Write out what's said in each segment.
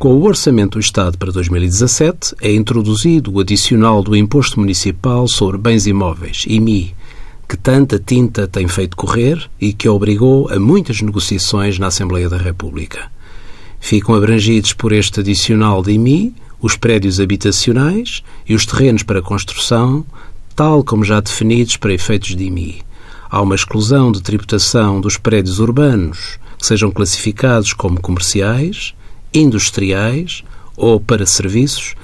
Com o Orçamento do Estado para 2017, é introduzido o adicional do Imposto Municipal sobre Bens Imóveis, IMI, que tanta tinta tem feito correr e que obrigou a muitas negociações na Assembleia da República. Ficam abrangidos por este adicional de IMI os prédios habitacionais e os terrenos para construção, tal como já definidos para efeitos de IMI. Há uma exclusão de tributação dos prédios urbanos que sejam classificados como comerciais, industriais ou para serviços,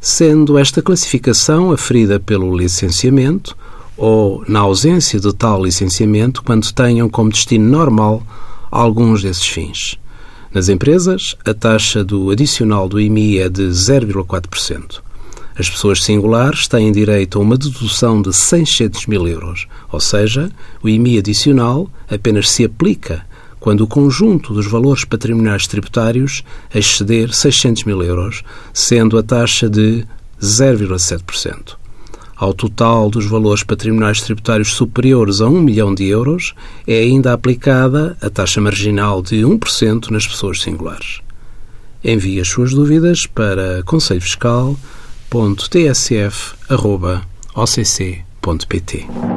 sendo esta classificação aferida pelo licenciamento ou na ausência de tal licenciamento quando tenham como destino normal alguns desses fins. Nas empresas, a taxa do adicional do IMI é de 0,4%. As pessoas singulares têm direito a uma dedução de 600 mil euros, ou seja, o IMI adicional apenas se aplica quando o conjunto dos valores patrimoniais tributários exceder 600 mil euros, sendo a taxa de 0,7%. Ao total dos valores patrimoniais tributários superiores a 1 milhão de euros, é ainda aplicada a taxa marginal de 1% nas pessoas singulares. Envie as suas dúvidas para conselhofiscal.tsf.occ.pt.